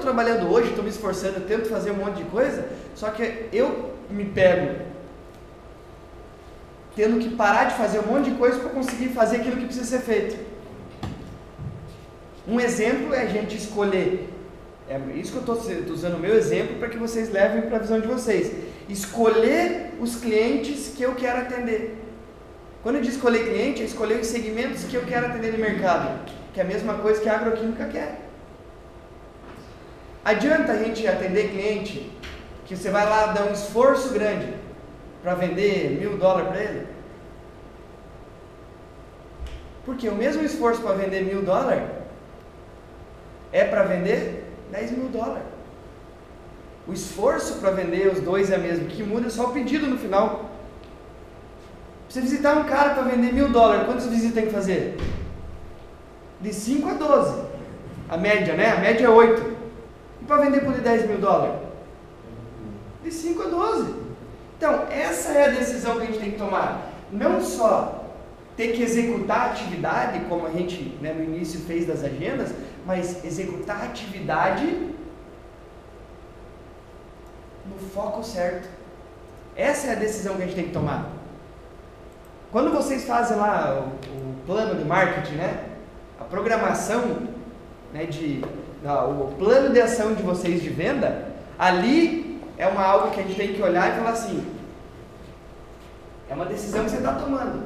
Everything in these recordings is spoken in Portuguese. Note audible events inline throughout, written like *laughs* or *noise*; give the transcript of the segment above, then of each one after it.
trabalhando hoje, estou me esforçando, tento fazer um monte de coisa, só que eu me pego tendo que parar de fazer um monte de coisa para conseguir fazer aquilo que precisa ser feito. Um exemplo é a gente escolher. É isso que eu estou usando o meu exemplo para que vocês levem para a visão de vocês. Escolher os clientes que eu quero atender. Quando eu digo escolher cliente, é escolher os segmentos que eu quero atender no mercado, que é a mesma coisa que a agroquímica quer. Adianta a gente atender cliente que você vai lá dar um esforço grande para vender mil dólares para ele? Porque o mesmo esforço para vender mil dólares é para vender 10 mil dólares. O esforço para vender os dois é mesmo, o que muda é só o pedido no final. Você visitar um cara para vender mil dólares, quantas visitas tem que fazer? De 5 a 12. A média, né? A média é 8. Para vender por 10 mil dólares? De 5 a 12. Então, essa é a decisão que a gente tem que tomar. Não só ter que executar a atividade, como a gente né, no início fez das agendas, mas executar a atividade no foco certo. Essa é a decisão que a gente tem que tomar. Quando vocês fazem lá o, o plano de marketing, né? A programação, né, de, o plano de ação de vocês de venda, ali é uma algo que a gente tem que olhar e falar assim: é uma decisão que você está tomando.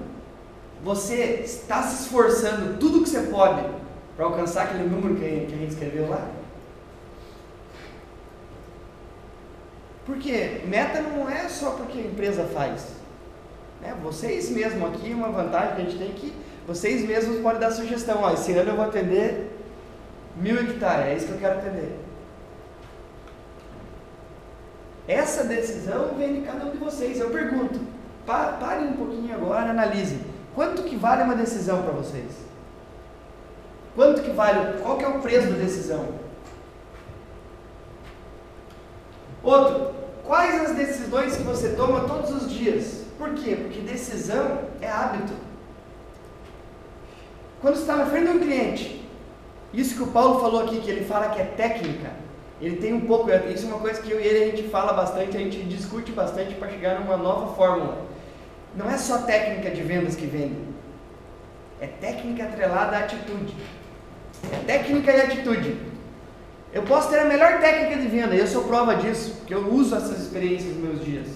Você está se esforçando tudo que você pode para alcançar aquele número que a gente escreveu lá? Porque meta não é só porque a empresa faz. Né? Vocês mesmos aqui, uma vantagem que a gente tem que vocês mesmos podem dar sugestão. Ó, esse ano eu vou atender mil hectares, é isso que eu quero atender. Essa decisão vem de cada um de vocês. Eu pergunto, parem um pouquinho agora, analisem. Quanto que vale uma decisão para vocês? Quanto que vale? Qual que é o preço da decisão? Outro, quais as decisões que você toma todos os dias? Por quê? Porque decisão é hábito. Quando você está na frente de um cliente, isso que o Paulo falou aqui, que ele fala que é técnica, ele tem um pouco, isso é uma coisa que eu e ele a gente fala bastante, a gente discute bastante para chegar numa nova fórmula. Não é só técnica de vendas que vende, é técnica atrelada à atitude. É técnica e atitude. Eu posso ter a melhor técnica de venda, e eu sou prova disso, porque eu uso essas experiências nos meus dias.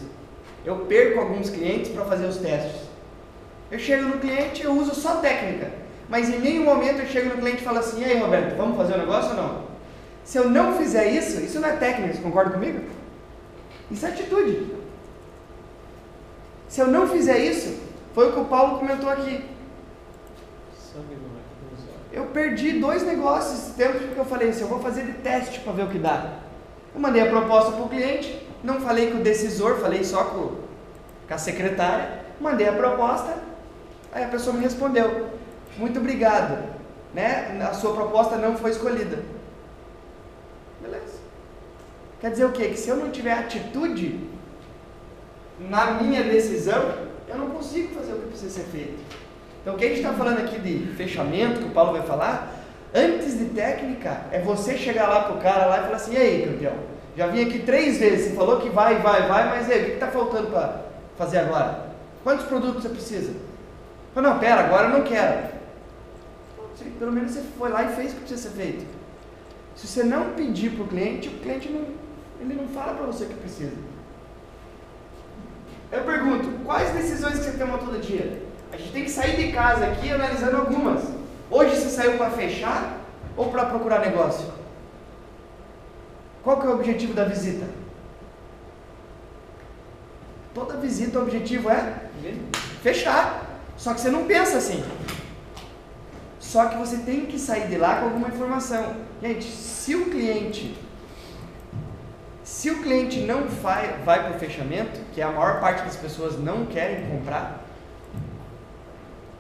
Eu perco alguns clientes para fazer os testes. Eu chego no cliente, eu uso só técnica, mas em nenhum momento eu chego no cliente e falo assim: e aí, Roberto, vamos fazer o um negócio ou não? Se eu não fizer isso, isso não é técnica, você concorda comigo? Isso é atitude. Se eu não fizer isso, foi o que o Paulo comentou aqui. Eu perdi dois negócios esse tempo porque eu falei assim, eu vou fazer de teste para ver o que dá. Eu mandei a proposta para o cliente, não falei com o decisor, falei só com, com a secretária, mandei a proposta, aí a pessoa me respondeu, muito obrigado, né? a sua proposta não foi escolhida. Beleza. Quer dizer o quê? Que se eu não tiver atitude na minha decisão, eu não consigo fazer o que precisa ser feito. Então, o que a gente está falando aqui de fechamento, que o Paulo vai falar, antes de técnica, é você chegar lá para o cara lá e falar assim: e aí, campeão, já vim aqui três vezes, você falou que vai, vai, vai, mas e aí, o que está faltando para fazer agora? Quantos produtos você precisa? Não, pera, agora eu não quero. Pelo menos você foi lá e fez o que precisa ser feito. Se você não pedir para o cliente, o cliente não, ele não fala para você o que precisa. Eu pergunto, quais decisões que você toma todo dia? A gente tem que sair de casa aqui analisando algumas. Hoje você saiu para fechar ou para procurar negócio? Qual que é o objetivo da visita? Toda visita o objetivo é fechar. Só que você não pensa assim. Só que você tem que sair de lá com alguma informação. Gente, se o cliente se o cliente não vai, vai para o fechamento, que é a maior parte das pessoas não querem comprar,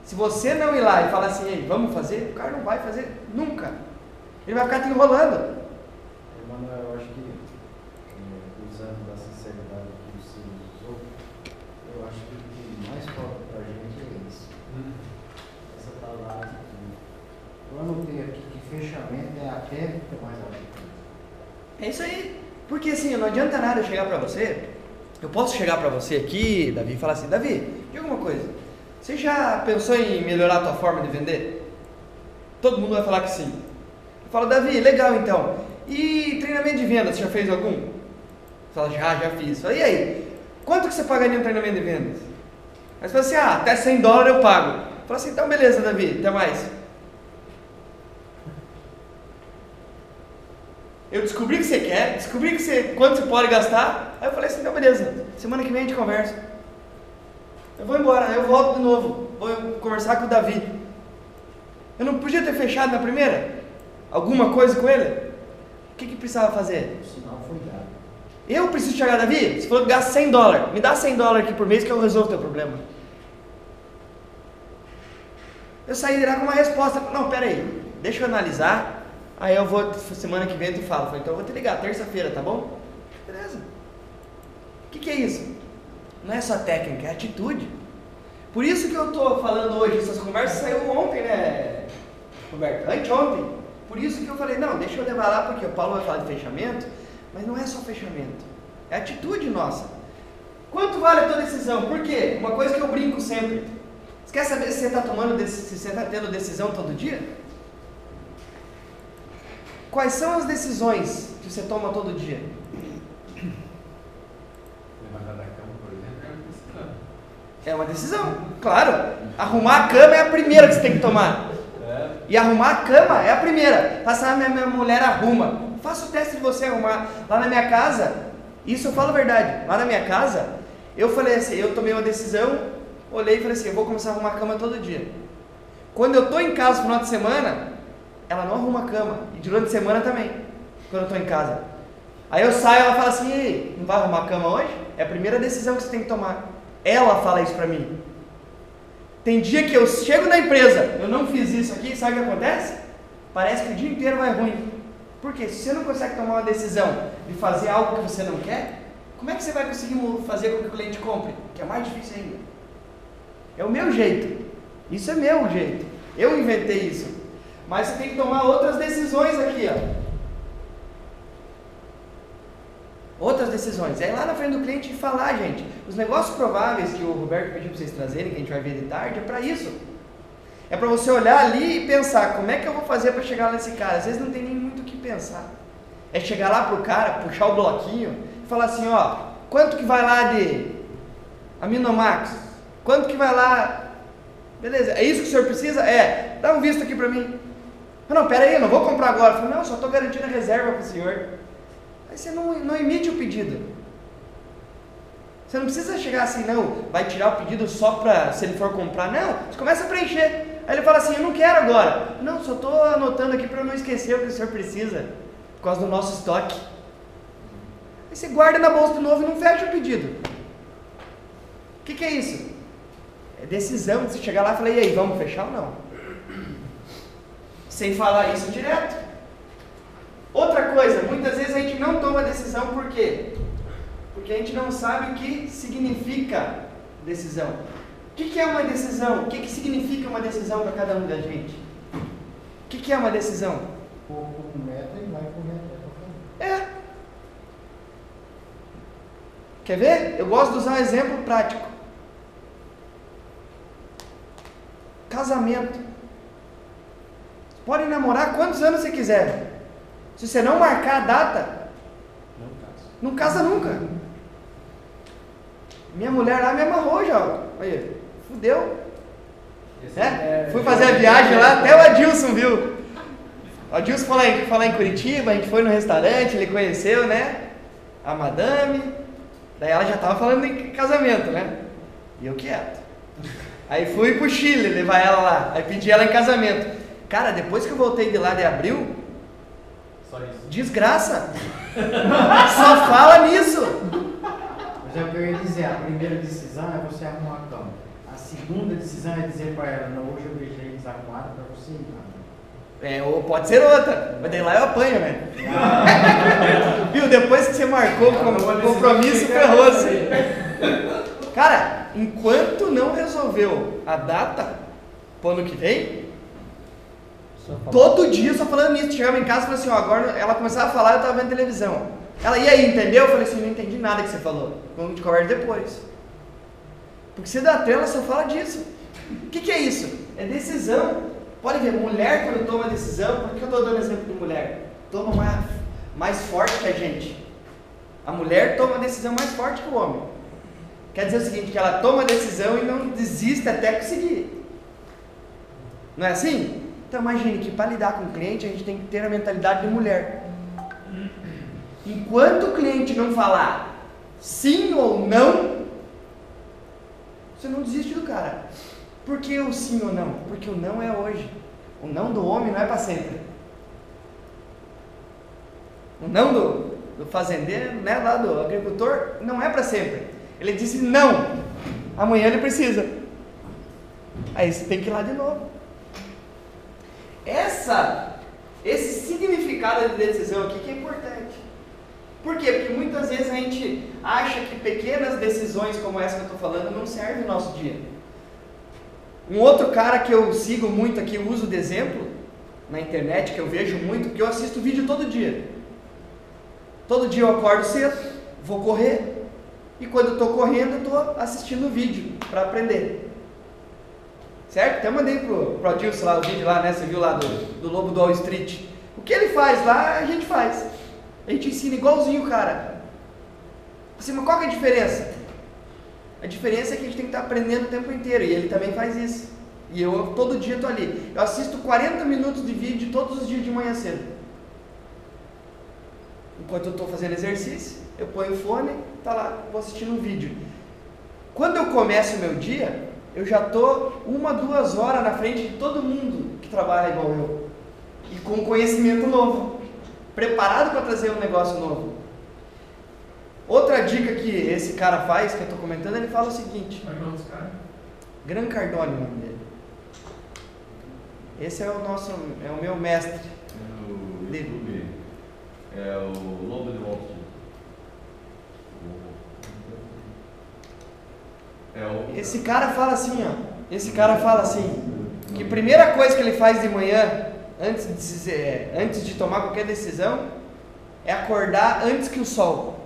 se você não ir lá e falar assim, Ei, vamos fazer, o cara não vai fazer nunca. Ele vai ficar te enrolando. Emanuel, eu acho que, é, usando da sinceridade que você usou, eu acho que o que mais falta para a gente é isso. Hum. Essa palavra aqui. Eu anotei aqui que fechamento é a técnica mais. É isso aí. Porque assim, não adianta nada chegar pra você. Eu posso chegar pra você aqui, Davi, e falar assim: Davi, diga uma coisa. Você já pensou em melhorar a tua forma de vender? Todo mundo vai falar que sim. Eu falo, Davi, legal então. E treinamento de vendas, você já fez algum? Fala, já, já fiz. Fala, e aí? Quanto que você pagaria um treinamento de vendas? Aí você fala assim, ah, até 100 dólares eu pago. Fala assim, então beleza, Davi, até mais. Eu descobri que você quer, descobri que você, quanto você pode gastar. Aí eu falei assim, então beleza, semana que vem a gente conversa. Eu vou embora, eu volto de novo, vou conversar com o Davi. Eu não podia ter fechado na primeira? Alguma coisa com ele? O que, que precisava fazer? O sinal foi dado. Eu preciso chegar, Davi? Você falou que gasta 100 dólares. Me dá 100 dólares aqui por mês que eu resolvo o teu problema. Eu saí de lá com uma resposta. Não, pera aí. Deixa eu analisar. Aí eu vou, semana que vem, eu te falo. Falei, então eu vou te ligar, terça-feira, tá bom? Beleza. O que, que é isso? Não é só técnica, é atitude. Por isso que eu estou falando hoje, essas conversas saiu ontem, né, Roberto? Anteontem. Por isso que eu falei, não, deixa eu levar lá, porque o Paulo vai falar de fechamento, mas não é só fechamento, é atitude nossa. Quanto vale a tua decisão? Por quê? Uma coisa que eu brinco sempre. Você quer saber se você está tomando, se você está tendo decisão todo dia? Quais são as decisões que você toma todo dia? Levantar da cama, por exemplo, é uma decisão. É claro. Arrumar a cama é a primeira que você tem que tomar. É. E arrumar a cama é a primeira. Passar, minha, minha mulher arruma. Faça o teste de você arrumar. Lá na minha casa, isso eu falo a verdade. Lá na minha casa, eu falei assim, eu tomei uma decisão, olhei e falei assim, eu vou começar a arrumar a cama todo dia. Quando eu estou em casa no final de semana, ela não arruma cama. E durante a semana também, quando eu estou em casa. Aí eu saio ela fala assim, Ei, não vai arrumar cama hoje? É a primeira decisão que você tem que tomar. Ela fala isso pra mim. Tem dia que eu chego na empresa, eu não fiz isso aqui, sabe o que acontece? Parece que o dia inteiro vai ruim. Por quê? Se você não consegue tomar uma decisão de fazer algo que você não quer, como é que você vai conseguir fazer com que o cliente compre? Que é mais difícil ainda. É o meu jeito. Isso é meu jeito. Eu inventei isso. Mas você tem que tomar outras decisões aqui, ó. Outras decisões. É ir lá na frente do cliente e falar, gente. Os negócios prováveis que o Roberto pediu para vocês trazerem, que a gente vai ver de tarde, é para isso. É para você olhar ali e pensar, como é que eu vou fazer para chegar nesse cara? Às vezes não tem nem muito o que pensar. É chegar lá pro cara, puxar o bloquinho e falar assim, ó, quanto que vai lá de Aminomax? Quanto que vai lá? Beleza, é isso que o senhor precisa? É, dá um visto aqui para mim. Não, pera aí, não vou comprar agora. Eu falei, não, só estou garantindo a reserva para o senhor. Aí você não, não emite o pedido. Você não precisa chegar assim, não, vai tirar o pedido só para se ele for comprar. Não, você começa a preencher. Aí ele fala assim, eu não quero agora. Não, só estou anotando aqui para não esquecer o que o senhor precisa, por causa do nosso estoque. Aí você guarda na bolsa de novo e não fecha o pedido. O que, que é isso? É decisão de você chegar lá e falar, e aí, vamos fechar ou não? Sem falar isso direto. Outra coisa, muitas vezes a gente não toma decisão por quê? Porque a gente não sabe o que significa decisão. O que, que é uma decisão? O que, que significa uma decisão para cada um da gente? O que, que é uma decisão? Pouco com meta e vai com meta. É. Quer ver? Eu gosto de usar um exemplo prático. Casamento. Pode namorar quantos anos você quiser. Se você não marcar a data, Não caso. não casa nunca. Minha mulher lá me amarrou já. Olha, fudeu. Esse É? Fui fazer a viagem lá, até o Adilson viu. O Adilson foi lá, em, foi lá em Curitiba, a gente foi no restaurante, ele conheceu, né? A madame. Daí ela já tava falando em casamento, né? E eu quieto. Aí fui pro Chile levar ela lá. Aí pedi ela em casamento. Cara, depois que eu voltei de lá de abril, Só isso. desgraça. *laughs* Só fala nisso. Mas é o que eu ia dizer, a primeira decisão é você arrumar a cama. A segunda decisão é dizer para ela, não, hoje eu deixei desarrumado para você ir lá. É, ou pode ser outra, mas daí lá eu apanho, né? *laughs* Viu? Depois que você marcou o com- compromisso, ferrou-se. Cara, enquanto não resolveu a data pro ano que vem. Todo dia só falando nisso. Chegava em casa e falava assim, ó, agora ela começava a falar eu tava vendo televisão. Ela, e aí, entendeu? Eu falei assim, não entendi nada que você falou. Vamos de conversa depois. Porque você dá tela só fala disso. O que, que é isso? É decisão. Pode ver, mulher quando toma decisão, por que eu estou dando exemplo de mulher? Toma mais, mais forte que a gente. A mulher toma a decisão mais forte que o homem. Quer dizer o seguinte, que ela toma a decisão e não desiste até conseguir. Não é assim? Então imagine que para lidar com o cliente a gente tem que ter a mentalidade de mulher. Enquanto o cliente não falar sim ou não, você não desiste do cara. Por que o sim ou não? Porque o não é hoje. O não do homem não é para sempre. O não do, do fazendeiro, né, lá do agricultor, não é para sempre. Ele disse não. Amanhã ele precisa. Aí você tem que ir lá de novo. Essa, esse significado de decisão aqui que é importante. Por quê? Porque muitas vezes a gente acha que pequenas decisões como essa que eu estou falando não servem no nosso dia. Um outro cara que eu sigo muito aqui, uso de exemplo na internet, que eu vejo muito, porque eu assisto vídeo todo dia. Todo dia eu acordo cedo, vou correr, e quando eu estou correndo, eu estou assistindo vídeo para aprender. Certo? Até mandei pro, pro Adilson lá o vídeo lá, né? Você viu lá do, do Lobo do Wall Street. O que ele faz lá, a gente faz. A gente ensina igualzinho, cara. Assim, mas qual que é a diferença? A diferença é que a gente tem que estar aprendendo o tempo inteiro. E ele também faz isso. E eu todo dia estou ali. Eu assisto 40 minutos de vídeo todos os dias de manhã cedo. Enquanto eu estou fazendo exercício, eu ponho o fone, tá lá, vou assistindo um vídeo. Quando eu começo o meu dia, eu já estou uma, duas horas na frente de todo mundo que trabalha igual eu. E com conhecimento novo. Preparado para trazer um negócio novo. Outra dica que esse cara faz, que eu estou comentando, ele fala o seguinte. É o cara? Gran Cardone, o nome dele. Esse é o nosso, é o meu mestre. No Dele. YouTube é o Lobo de Wall Street. É o. Esse cara fala assim, ó. Esse cara fala assim, que primeira coisa que ele faz de manhã, antes de, é, antes de tomar qualquer decisão, é acordar antes que o sol.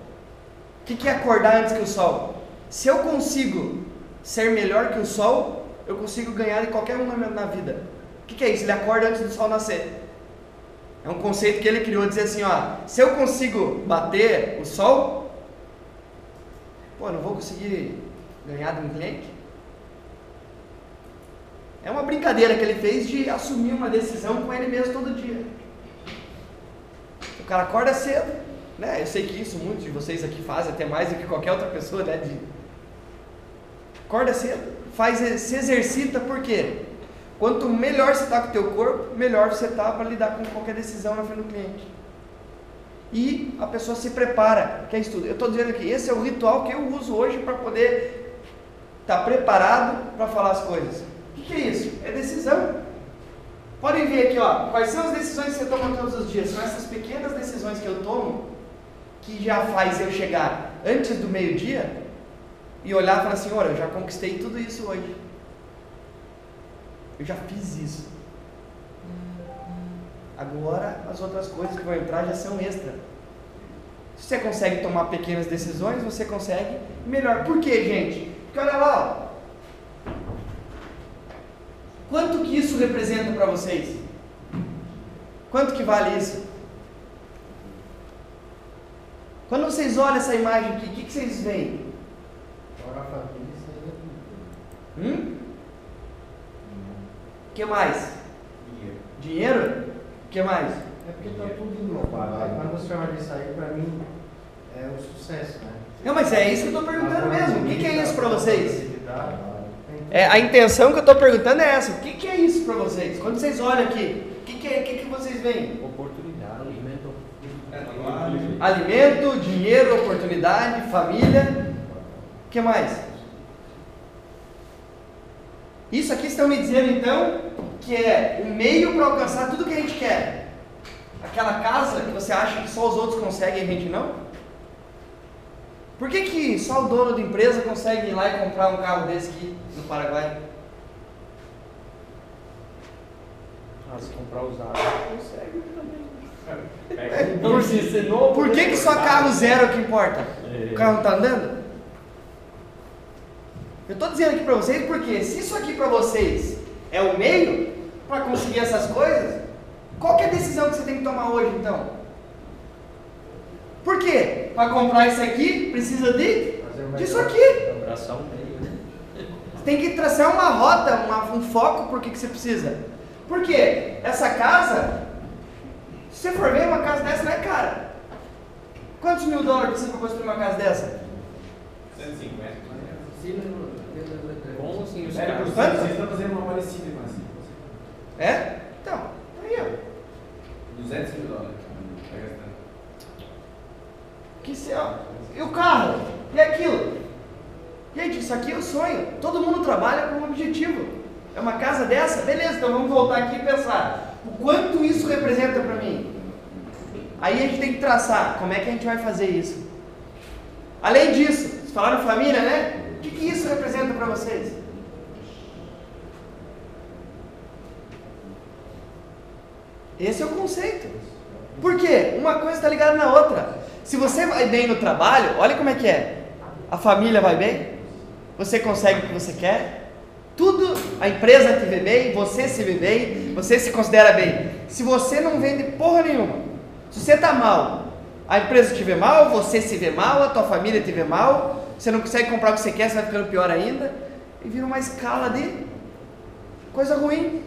O que, que é acordar antes que o sol? Se eu consigo ser melhor que o sol, eu consigo ganhar em qualquer um na vida. O que, que é isso? Ele acorda antes do sol nascer. É um conceito que ele criou, dizer assim, ó, se eu consigo bater o sol, pô, eu não vou conseguir ganhar de um cliente? É uma brincadeira que ele fez de assumir uma decisão com ele mesmo todo dia. O cara acorda cedo, né? Eu sei que isso muitos de vocês aqui fazem até mais do que qualquer outra pessoa, né? De... Acorda cedo, faz, se exercita, por quê? Quanto melhor você está com o teu corpo, melhor você está para lidar com qualquer decisão na frente do cliente. E a pessoa se prepara, que é estudo. Eu estou dizendo aqui, esse é o ritual que eu uso hoje para poder estar preparado para falar as coisas. O que, que é isso? É decisão. Podem ver aqui, ó, quais são as decisões que você toma todos os dias? São essas pequenas decisões que eu tomo que já faz eu chegar antes do meio-dia e olhar e falar assim, olha, eu já conquistei tudo isso hoje. Eu já fiz isso. Agora as outras coisas que vão entrar já são extra. Se você consegue tomar pequenas decisões, você consegue melhor. Por quê, gente? Porque olha lá, ó. Quanto que isso representa para vocês? Quanto que vale isso? Quando vocês olham essa imagem aqui, o que, que vocês veem? É. Hum? O que mais? Dinheiro. Dinheiro? O que mais? É porque tá tudo englobado. Quando você olha isso aí, pra mim, é o sucesso, né? Não, mas é isso que eu estou perguntando mesmo. O que, que é isso para vocês? É, a intenção que eu estou perguntando é essa. O que, que é isso para vocês? Quando vocês olham aqui, o que, que, é, que, que vocês veem? Oportunidade. Alimento. Alimento, dinheiro, oportunidade, família. O que mais? Isso aqui estão me dizendo então que é o meio para alcançar tudo que a gente quer. Aquela casa que você acha que só os outros conseguem e a gente não? Por que, que só o dono da empresa consegue ir lá e comprar um carro desse aqui no Paraguai? Ah, se comprar usado, consegue também. Pega Por- um se ser novo. Por que, que só carro zero é o que importa? É. O carro não tá andando? Eu tô dizendo aqui pra vocês porque se isso aqui pra vocês é o meio para conseguir essas coisas, qual que é a decisão que você tem que tomar hoje então? Por quê? Para comprar isso aqui precisa de disso aqui. Você tem que traçar uma rota, uma- um foco por que que você precisa. Por quê? Essa casa, se você for ver, uma casa dessa não é cara. Quantos mil dólares precisa para construir uma casa dessa? 150. Bom assim, os caras. Vocês estão fazendo uma parecida, mas assim. É? Então, aí ó. 200 mil dólares. Que ó. E o carro? E aquilo? Gente, isso aqui é o sonho. Todo mundo trabalha com um objetivo. É uma casa dessa? Beleza, então vamos voltar aqui e pensar. O quanto isso representa para mim? Aí a gente tem que traçar como é que a gente vai fazer isso. Além disso, vocês falaram família, né? O que, que isso representa para vocês? Esse é o conceito. Por quê? Uma coisa está ligada na outra. Se você vai bem no trabalho, olha como é que é. A família vai bem, você consegue o que você quer, tudo, a empresa te vê bem, você se vê bem, você se considera bem. Se você não vende porra nenhuma, se você está mal, a empresa te vê mal, você se vê mal, a tua família te vê mal, você não consegue comprar o que você quer, você vai ficando pior ainda, e vira uma escala de coisa ruim.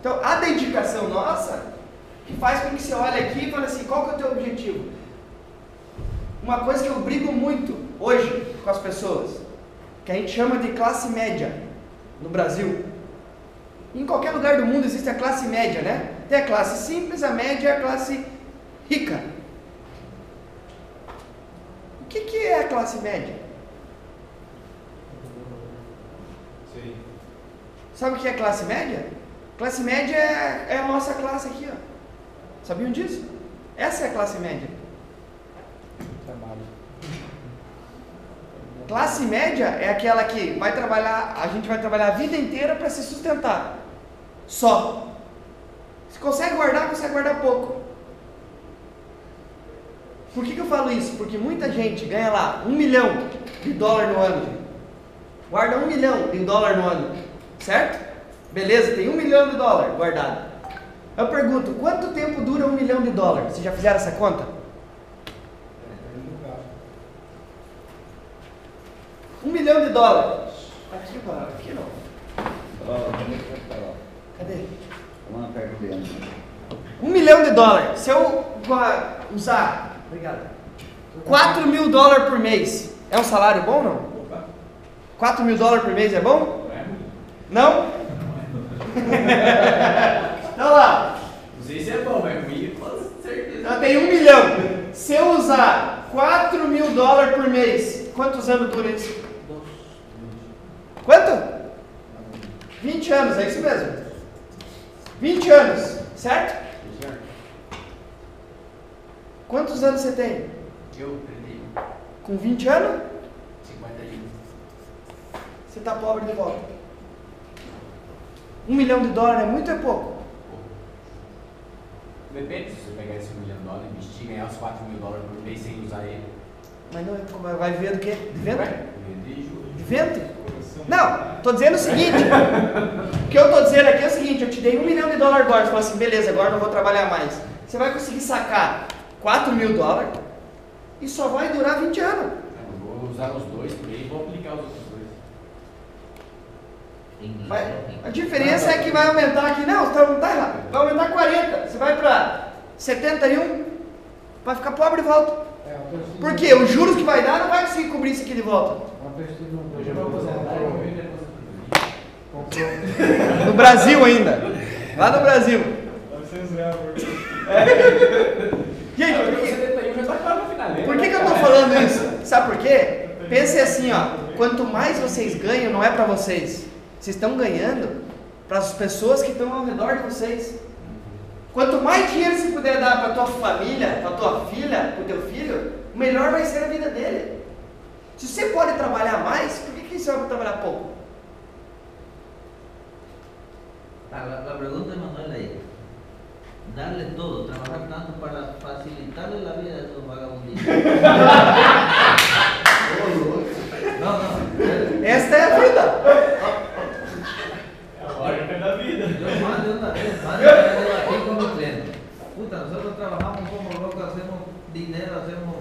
Então, a dedicação nossa que faz com que você olhe aqui e fale assim, qual que é o teu objetivo? Uma coisa que eu brigo muito hoje com as pessoas, que a gente chama de classe média no Brasil. Em qualquer lugar do mundo existe a classe média, né? Tem a classe simples, a média e a classe rica. O que, que é a classe média? Sim. Sabe o que é classe média? Classe média é, é a nossa classe aqui, ó. Sabiam disso? Essa é a classe média. Trabalho. Classe média é aquela que vai trabalhar, a gente vai trabalhar a vida inteira para se sustentar. Só. Se consegue guardar, consegue guardar pouco. Por que, que eu falo isso? Porque muita gente ganha lá um milhão de dólar no ano. Guarda um milhão de dólar no ano. Certo? Beleza, tem um milhão de dólar guardado. Eu pergunto, quanto tempo dura um milhão de dólares? Vocês já fizeram essa conta? Um milhão de dólares. Aqui, mano, aqui não. Cadê? Um milhão de dólares. Se eu usar, obrigado, 4 mil dólares por mês, é um salário bom ou não? Opa. 4 mil dólares por mês é bom? Não *laughs* Então lá, Não sei se é bom, mas ruim, com certeza. eu tenho um milhão. Se eu usar 4 mil dólares por mês, quantos anos dura isso? Quanto? 20 anos, é isso mesmo. 20 anos, certo? Quantos anos você tem? Eu perdi Com 20 anos? 50 livros. Você está pobre de volta. Um milhão de dólares é muito ou é pouco? Depende se você pegar esse milhão de dólares, investir e ganhar os 4 mil dólares por mês sem usar ele. Mas não é, vai viver do quê? De vento? De vento? Não, tô dizendo o seguinte. o que eu tô dizendo aqui é o seguinte, eu te dei um milhão de dólares agora, você falou assim, beleza, agora não vou trabalhar mais. Você vai conseguir sacar 4 mil dólares e só vai durar 20 anos. Eu vou usar os dois por aí e vou aplicar os outros dois. Vai- a diferença é que vai aumentar aqui, não, tá, tá errado. Vai aumentar 40. Você vai para 71, vai ficar pobre de volta. Por quê? Os juros que vai dar não vai conseguir cobrir isso aqui de volta. Eu já vou aposentar e vou vender a aposentadoria. No Brasil ainda. Lá no Brasil. Gente, Não, por porque que, 71 já tá por que, que eu tô falando isso? Sabe por quê? Pense assim, ó. Quanto mais vocês ganham, não é para vocês. Vocês estão ganhando para as pessoas que estão ao redor de vocês. Quanto mais dinheiro você puder dar para tua família, para tua filha, para o teu filho, melhor vai ser a vida dele. Se você pode trabalhar mais, por que, que você vai trabalhar pouco? La, la pregunta de Manuel ahí. Darle todo, trabajar tanto para facilitarle la vida a esos vagabunditos. *laughs* no, no. Esta é a vida. Yo más de una vez, más de una vez debatí con los clientes. Puta, nosotros trabajamos como locos, hacemos dinero, hacemos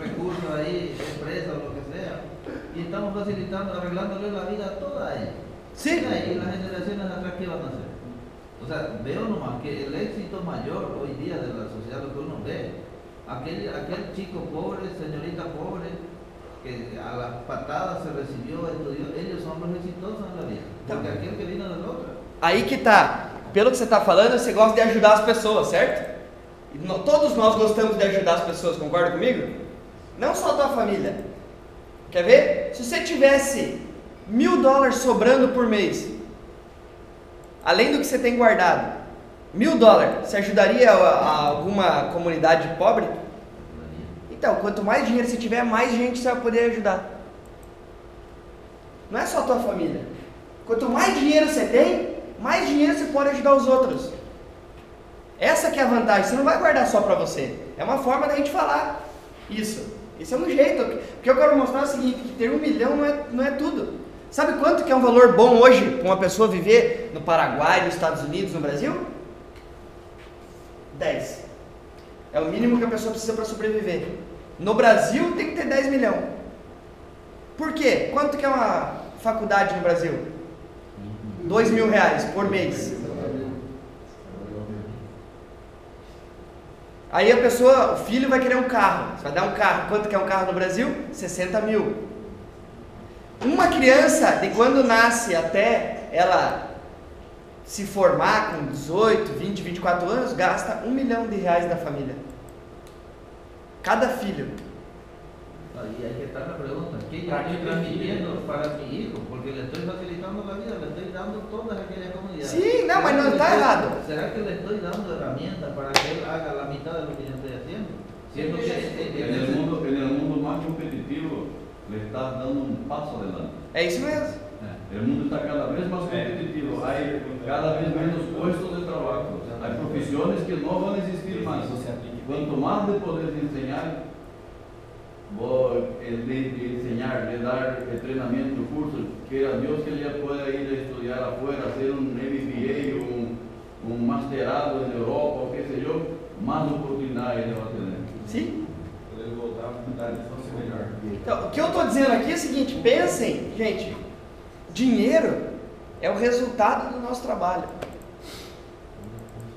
recursos ahí, empresas, lo que sea. Y estamos facilitando, arreglándole la vida a toda ella. Sí. Y las generaciones atrás, ¿qué van a hacer? O sea, veo nomás que el éxito mayor hoy día de la sociedad, lo que uno ve, aquel, aquel chico pobre, señorita pobre, que a las patadas se recibió, estudió, ellos son los exitosos en la vida. Porque aquel que vino del otro. Aí que tá. Pelo que você está falando, você gosta de ajudar as pessoas, certo? Todos nós gostamos de ajudar as pessoas, concorda comigo? Não só a tua família. Quer ver? Se você tivesse mil dólares sobrando por mês, além do que você tem guardado, mil dólares, você ajudaria a, a alguma comunidade pobre? Então, quanto mais dinheiro você tiver, mais gente você vai poder ajudar. Não é só a tua família. Quanto mais dinheiro você tem, mais dinheiro você pode ajudar os outros. Essa que é a vantagem. Você não vai guardar só para você. É uma forma da gente falar isso. Esse é um jeito. O que eu quero mostrar é o seguinte, que ter um milhão não é, não é tudo. Sabe quanto que é um valor bom hoje para uma pessoa viver no Paraguai, nos Estados Unidos, no Brasil? 10. É o mínimo que a pessoa precisa para sobreviver. No Brasil tem que ter 10 milhões. Por quê? Quanto que é uma faculdade no Brasil? 2 mil reais por mês. Aí a pessoa, o filho vai querer um carro. Você vai dar um carro. Quanto que é um carro no Brasil? 60 mil. Uma criança, de quando nasce até ela se formar com 18, 20, 24 anos, gasta um milhão de reais da família. Cada filho. Ahí hay que estar la pregunta, ¿qué yo ¿Para estoy transmitiendo para mi hijo? Porque le estoy facilitando la vida, le estoy dando todas aquellas comodidades. Sí, no, ¿Será pero no está errado. ¿Será que le estoy dando herramientas para que él haga la mitad de lo que yo estoy haciendo? Siendo que en- el mundo, en el mundo más competitivo, le estás dando un paso adelante. É isso mesmo. El mundo está cada vez más competitivo, hay cada vez menos puestos de trabajo, hay profesiones que no van a existir más. Cuanto más le puedes enseñar, vos, eh, enseñar, de dar entrenamiento, cursos, quiera Dios que ella pueda ir a estudiar afuera, hacer un MBA, un, un masterado en Europa, o qué sé yo, más oportunidades ella va a tener. Sim. Poder voltar a ser melhor. Então, o que eu estou dizendo aqui é o seguinte: pensem, gente, dinheiro é o resultado do nosso trabalho.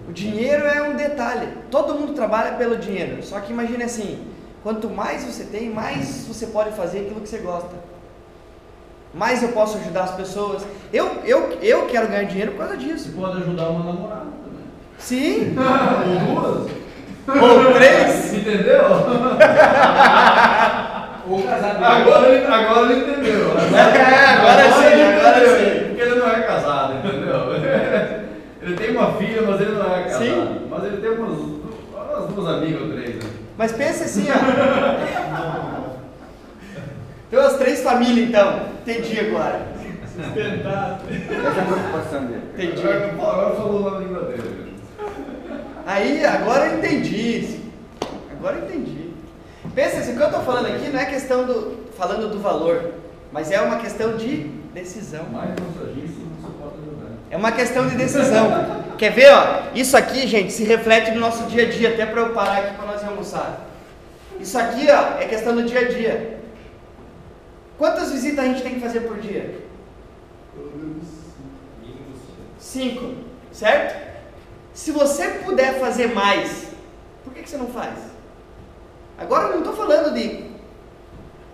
O dinheiro é um detalhe. Todo mundo trabalha pelo dinheiro. Só que imagine assim: quanto mais você tem, mais você pode fazer aquilo que você gosta. Mais eu posso ajudar as pessoas. Eu, eu, eu quero ganhar dinheiro por causa Você disso. pode ajudar uma namorada também. Sim, Ou *laughs* duas. ou três. Entendeu? *laughs* Ou casar Agora ele, agora ele entendeu. É, agora sim, ele agora entendeu, sim. Porque ele não é casado, entendeu? *laughs* Ele tem uma filha, mas ele não é casado. Sim. Mas ele tem umas, umas duas amigas ou três. né? Mas pensa assim, ó. Tem umas três famílias então. Entendi agora. Essa é a preocupação dele. Entendi. Agora, agora falou na língua dele. Aí, agora eu entendi. Agora eu entendi. Pensa assim, o que eu estou falando aqui não é questão do. falando do valor, mas é uma questão de decisão. Mais. É uma questão de decisão. Quer ver, ó? Isso aqui, gente, se reflete no nosso dia a dia, até para eu parar aqui para Isso aqui, ó, é questão do dia a dia. Quantas visitas a gente tem que fazer por dia? Cinco, certo? Se você puder fazer mais, por que, que você não faz? Agora eu não estou falando de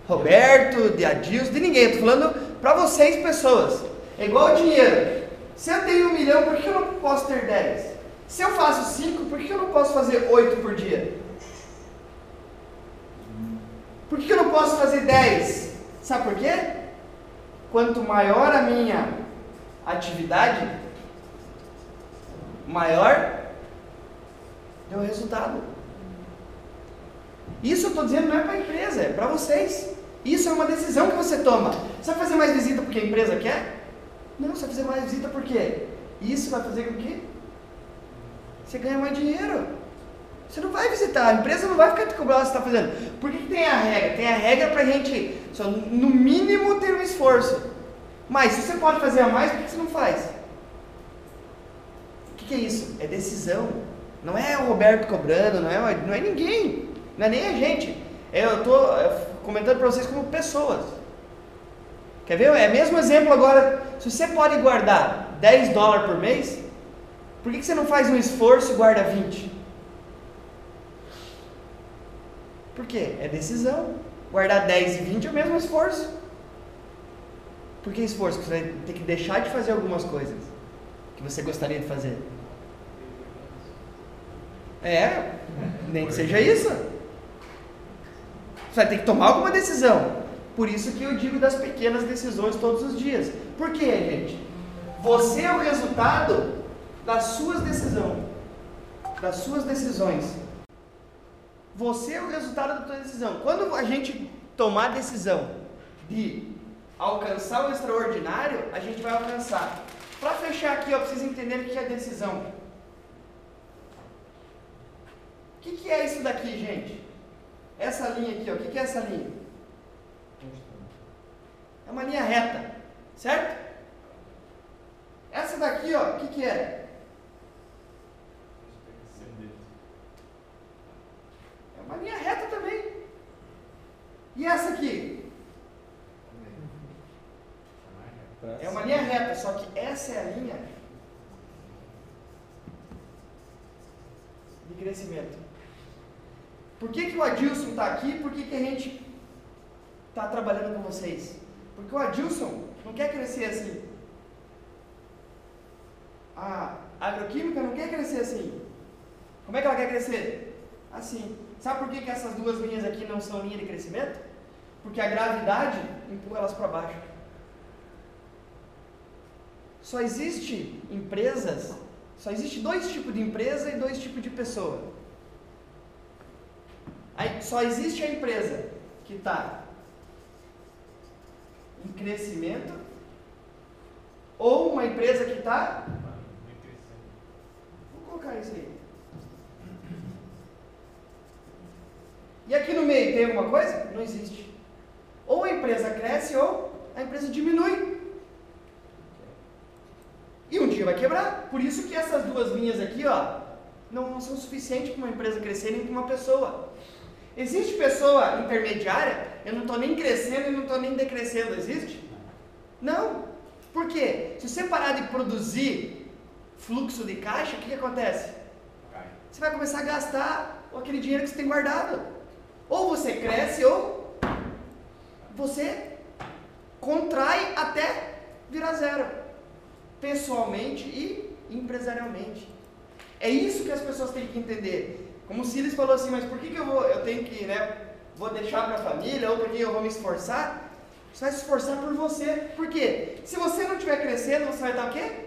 Roberto, de Adilson, de ninguém, estou falando para vocês, pessoas. É igual dinheiro. Se eu tenho um milhão, por que eu não posso ter dez? Se eu faço cinco, por que eu não posso fazer oito por dia? Por que eu não posso fazer dez? Sabe por quê? Quanto maior a minha atividade, maior é o resultado. Isso eu estou dizendo não é para a empresa, é para vocês. Isso é uma decisão que você toma. Você vai fazer mais visita porque a empresa quer? Não, você vai fazer mais visita por quê? Isso vai fazer com que você ganhe mais dinheiro. Você não vai visitar, a empresa não vai ficar te cobrando o que você está fazendo. Por que, que tem a regra? Tem a regra para a gente, só, no mínimo, ter um esforço. Mas se você pode fazer a mais, por que você não faz? O que, que é isso? É decisão. Não é o Roberto cobrando, não é, não é ninguém. Não é nem a gente. Eu estou comentando para vocês como pessoas. Quer ver? É mesmo exemplo agora. Se você pode guardar 10 dólares por mês, por que, que você não faz um esforço e guarda 20? Por quê? É decisão. Guardar 10 e 20 é o mesmo esforço. Por que esforço? Porque você vai ter que deixar de fazer algumas coisas que você gostaria de fazer. É, nem que seja isso. Você vai ter que tomar alguma decisão. Por isso que eu digo das pequenas decisões todos os dias. Por quê, gente? Você é o resultado das suas decisões. Das suas decisões. Você é o resultado da tua decisão. Quando a gente tomar a decisão de alcançar o extraordinário, a gente vai alcançar. Para fechar aqui, eu preciso entender o que é decisão. O que, que é isso daqui, gente? Essa linha aqui, ó, o que, que é essa linha? É uma linha reta, certo? Essa daqui, ó, o que, que é? É uma linha reta também. E essa aqui? É uma linha reta, só que essa é a linha de crescimento. Por que, que o Adilson está aqui? Por que, que a gente está trabalhando com vocês? Porque o Adilson não quer crescer assim. A agroquímica não quer crescer assim. Como é que ela quer crescer? Assim. Sabe por que, que essas duas linhas aqui não são linha de crescimento? Porque a gravidade empurra elas para baixo. Só existe empresas, só existe dois tipos de empresa e dois tipos de pessoa. Aí, só existe a empresa que está em crescimento ou uma empresa que está. Vou colocar isso aí. E aqui no meio tem alguma coisa? Não existe. Ou a empresa cresce ou a empresa diminui. E um dia vai quebrar. Por isso que essas duas linhas aqui, ó, não são suficientes para uma empresa crescer nem para uma pessoa. Existe pessoa intermediária? Eu não estou nem crescendo e não estou nem decrescendo. Existe? Não. Por quê? Se você parar de produzir fluxo de caixa, o que, que acontece? Você vai começar a gastar aquele dinheiro que você tem guardado. Ou você cresce ou você contrai até virar zero. Pessoalmente e empresarialmente. É isso que as pessoas têm que entender. Como o Silas falou assim, mas por que, que eu, vou, eu tenho que, né, vou deixar para a família, ou porque eu vou me esforçar? Você vai se esforçar por você. Por quê? Se você não estiver crescendo, você vai estar o quê?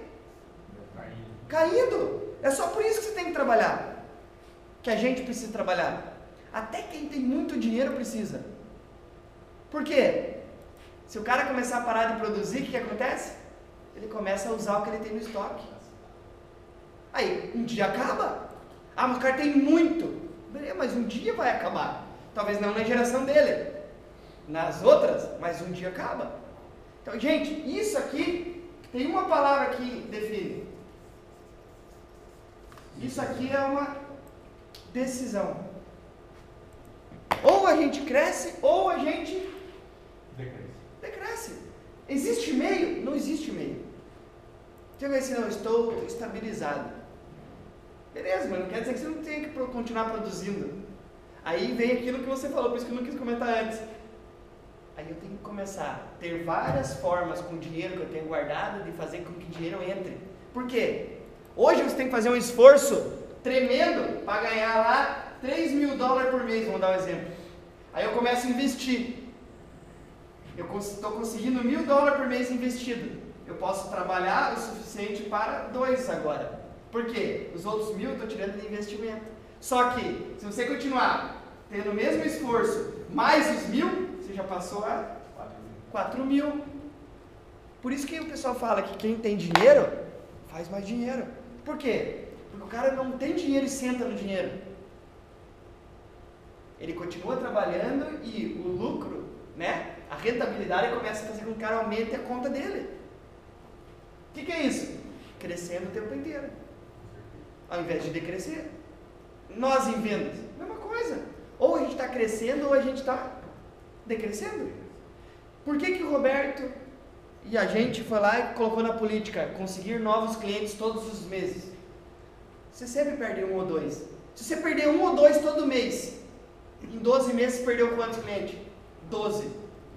Caindo. Caindo. É só por isso que você tem que trabalhar. Que a gente precisa trabalhar. Até quem tem muito dinheiro precisa. Por quê? Se o cara começar a parar de produzir, o que, acontece? Ele começa a usar o que ele tem no estoque. Aí, um dia acaba. Ah, mas o cara tem muito. Mas um dia vai acabar. Talvez não na geração dele. Nas outras, mas um dia acaba. Então, gente, isso aqui tem uma palavra que define. Isso aqui é uma decisão. Ou a gente cresce, ou a gente Decresce. decresce. Existe meio? Não existe meio. Você vai dizer, não, estou estabilizado. Beleza, mas não quer dizer que você não tenha que continuar produzindo. Aí vem aquilo que você falou, por isso que eu não quis comentar antes. Aí eu tenho que começar a ter várias formas com o dinheiro que eu tenho guardado de fazer com que o dinheiro entre. Por quê? Hoje você tem que fazer um esforço tremendo para ganhar lá 3 mil dólares por mês, vamos dar um exemplo. Aí eu começo a investir. Eu estou conseguindo mil dólares por mês investido. Eu posso trabalhar o suficiente para dois agora. Por quê? Os outros mil eu estou tirando de investimento. Só que, se você continuar tendo o mesmo esforço, mais os mil, você já passou a 4 mil. Por isso que o pessoal fala que quem tem dinheiro faz mais dinheiro. Por quê? Porque o cara não tem dinheiro e senta no dinheiro. Ele continua trabalhando e o lucro, né? A rentabilidade começa a fazer com que o cara aumente a conta dele. O que, que é isso? Crescendo o tempo inteiro. Ao invés de decrescer. Nós em vendas, mesma coisa. Ou a gente está crescendo ou a gente está decrescendo. Por que, que o Roberto e a gente foi lá e colocou na política conseguir novos clientes todos os meses? Você sempre perde um ou dois. Se você perder um ou dois todo mês, em 12 meses perdeu quantos clientes? 12.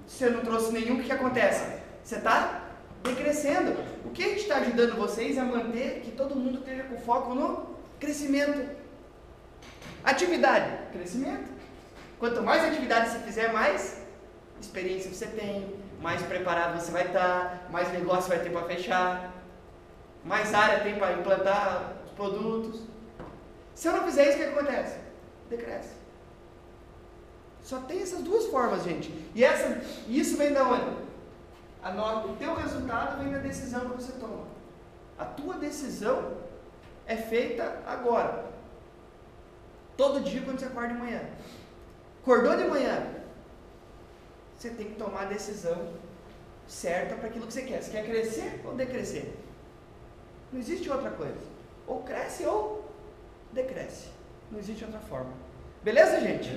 Se você não trouxe nenhum, o que, acontece? Você está decrescendo. O que a gente está ajudando vocês é manter que todo mundo esteja com foco no crescimento. Atividade, crescimento. Quanto mais atividade você fizer, mais experiência você tem, mais preparado você vai estar, mais negócio vai ter para fechar, mais área tem para implantar os produtos. Se eu não fizer isso, o que acontece? Decresce. Só tem essas duas formas, gente. E essa, isso vem da onde? A no, o teu resultado vem da decisão que você toma. A tua decisão é feita agora. Todo dia quando você acorda de manhã. Acordou de manhã, você tem que tomar a decisão certa para aquilo que você quer. Você quer crescer ou decrescer? Não existe outra coisa. Ou cresce ou decresce. Não existe outra forma. Beleza, gente?